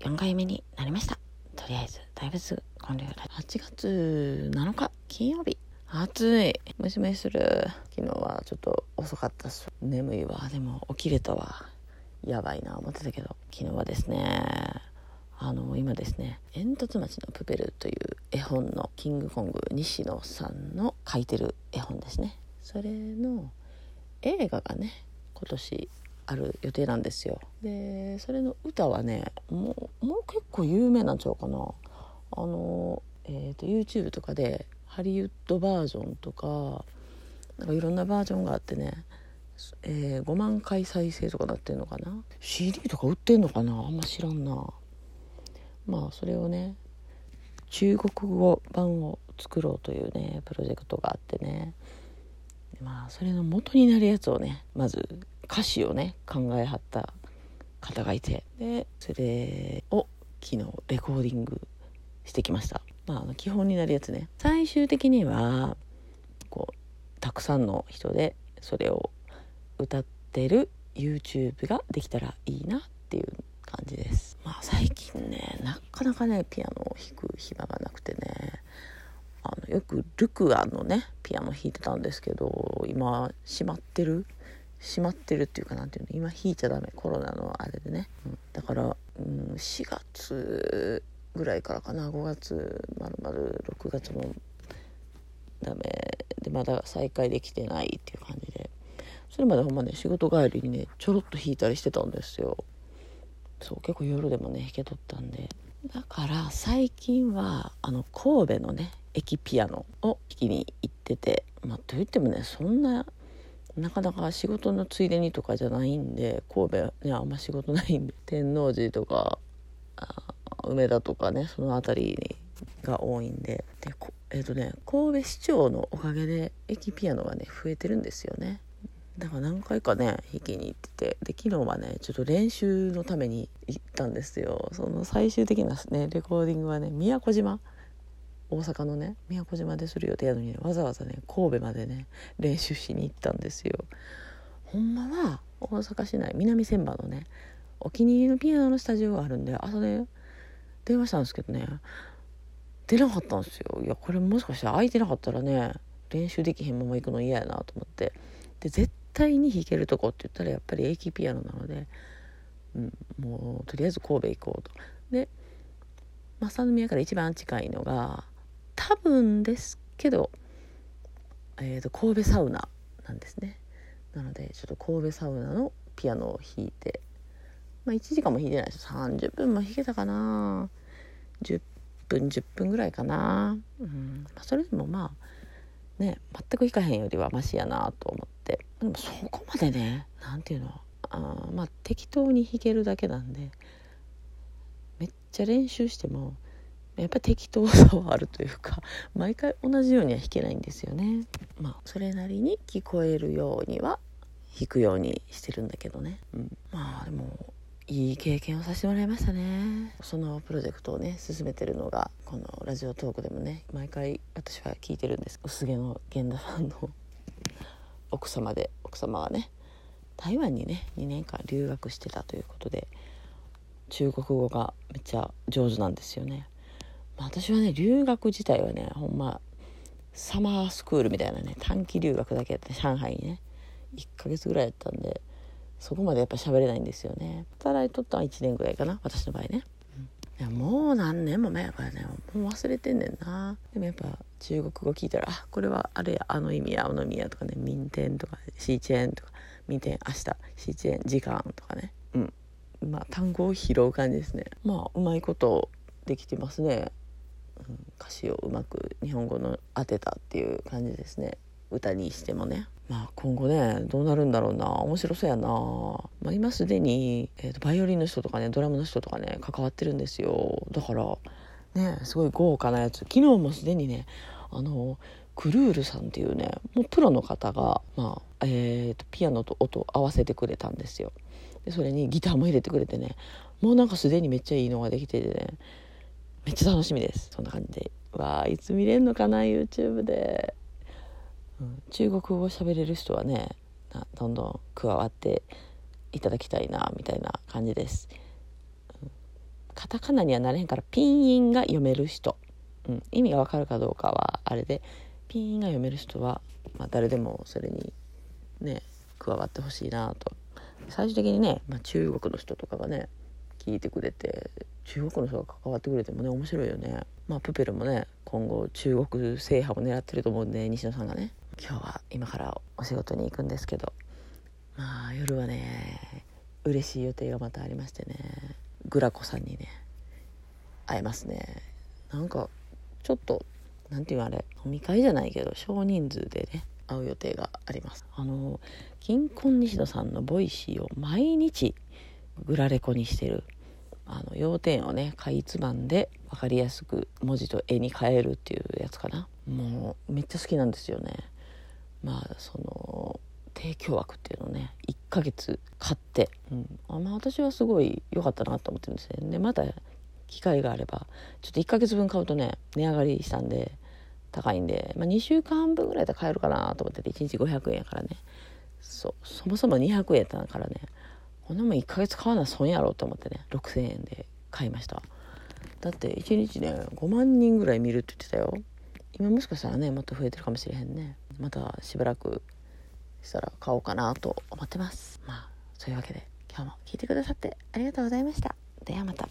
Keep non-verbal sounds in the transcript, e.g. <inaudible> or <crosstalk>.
4回目になりました。とりあえず大仏建立8月7日金曜日。暑い。ムシムシする。昨日はちょっと遅かったっす。眠いわ。でも起きれたわ。やばいな思ってたけど。昨日はですねあの今ですね「煙突町のプペル」という絵本のキングコング西野さんの書いてる絵本ですね。それの映画がね今年ある予定なんですよ。でそれの歌はねもうもう結構有名なんちゃうかな。あの、えーと、YouTube とかでハリウッドバージョンとかなんかいろんなバージョンがあってね、えー、5万回再生とかなってんのかな。CD とか売ってんのかな？あんま知らんな。まあそれをね中国語版を作ろうというねプロジェクトがあってね。まあそれの元になるやつをねまず歌詞をね考えはった方がいてでそれを昨日レコーディングしてきました。まあ基本になるやつね。最終的にはこうたくさんの人でそれを歌ってる YouTube ができたらいいなっていう感じです。まあ最近ねなかなかねピアノを弾く暇がなくてねあのよくルクアンのねピアノ弾いてたんですけど今閉まってる閉まってるっていうかなんていうの今弾いちゃダメコロナのあれでね、うん、だから、うん、4月ぐらいからかな5月まるまる6月もダメでまだ再開できてないっていう感じで。それまでほんまね仕事帰りにねちょろっと弾いたりしてたんですよ。そう結構夜でもね弾けとったんで。だから最近はあの神戸のね駅ピアノを弾きに行っててまあといってもねそんななかなか仕事のついでにとかじゃないんで神戸ねあんま仕事ないんで <laughs> 天王寺とか梅田とかねその辺りが多いんで。でえっ、ー、とね神戸市長のおかげで駅ピアノがね増えてるんですよね。だから何回かね弾きに行っててで昨日はねちょっと練習のために行ったんですよ。その最終的なねレコーディングはね宮古島大阪のね宮古島でする予定やのに、ね、わざわざね神戸までね練習しに行ったんですよ。ほんまは大阪市内南千葉のねお気に入りのピアノのスタジオがあるんで朝ね電話したんですけどね出なかったんですよ。いやこれもしかして空いてなかったらね練習できへんまま行くの嫌やなと思って。で絶対に弾けるとこって言ったらやっぱり駅ピアノなので、うん、もうとりあえず神戸行こうと。で正宮から一番近いのが多分ですけど、えーと、神戸サウナなんですね。なのでちょっと神戸サウナのピアノを弾いてまあ1時間も弾いてないです。30分も弾けたかな。10分10分ぐらいかな、うん。まあ、それでもまあね全く弾かへんよりはマシやなと思って。でもそこまでね何ていうのあまあ適当に弾けるだけなんでめっちゃ練習してもやっぱ適当さはあるというか <laughs> 毎回同じようには弾けないんですよね。まあそれなりに聞こえるようには弾くようにしてるんだけどね、うん、まあでもいい経験をさせてもらいましたね。そのプロジェクトをね進めてるのがこのラジオトークでもね毎回私は聞いてるんです。薄毛の源田さんの <laughs> 奥様で奥様はね台湾にね2年間留学してたということで中国語がめっちゃ上手なんですよね私はね留学自体はねほんまサマースクールみたいなね短期留学だけやって上海にね。1ヶ月ぐらいやったんでそこまでやっぱ喋れないんですよね。働いとったのは1年ぐらいかな私の場合ね、うん、いやもう何年も前やからねもう忘れてんねんな。でもやっぱ中国語聞いたらあこれはあれやあの意味やあの意味やとかね民天とかシーチェーンとか民天明日シーチェーン時間とかね。うん。まあ単語を拾う感じですね。まあうまいことできてますね、歌詞をうまく日本語の当てたっていう感じですね。歌にしてもね。まあ今後ねどうなるんだろうな。面白そうやな、まあ、今すでに、えーと、バイオリンの人とかねドラムの人とかね関わってるんですよ。だからねすごい豪華なやつ。昨日もすでにねあのクルールさんっていうねもうプロの方が、まあえーと、ピアノと音を合わせてくれたんですよ。でそれにギターも入れてくれてね。もうなんかすでにめっちゃいいのができててね。めっちゃ楽しみです。そんな感じで。わあいつ見れんのかな YouTube で、うん、中国語喋れる人はねどんどん加わっていただきたいなみたいな感じです、うん、勝タカナにはなれへんからピンインが読める人、うん、意味がわかるかどうかはあれでピンインが読める人は、まあ、誰でもそれにね加わってほしいなと。最終的にね、まあ、中国の人とかがね聞いてくれて中国の人が関わってくれてもね面白いよね。まあプペルもね今後中国制覇を狙ってると思うんで西野さんがね。今日は今からお仕事に行くんですけど。まあ夜はね嬉しい予定がまたありましてね。グラコさんにね会えますね。なんかちょっと何て言うあれ飲み会じゃないけど少人数でね会う予定があります。あのキンコン西野さんのボイシーを毎日グラレコにしてる。あの要点をねかいつまんで分かりやすく文字と絵に変えるっていうやつかな。もうめっちゃ好きなんですよね。まあその提供枠っていうのをね1ヶ月買って、うん。あまあ、私はすごい良かったなと思ってるんですね。でまた機会があればちょっと1ヶ月分買うとね値上がりしたんで高いんで、まあ、2週間分ぐらいで買えるかなと思ってて1日500円やからね。そそもそも200円だからね。こんなもん1ヶ月買わな損やろと思ってね。6000円で買いました。だって1日ね5万人ぐらい見るって言ってたよ。今もしかしたらねもっと増えてるかもしれへんね。またしばらくしたら買おうかなと思ってます。まあそういうわけで今日も聞いてくださってありがとうございました。ではまた。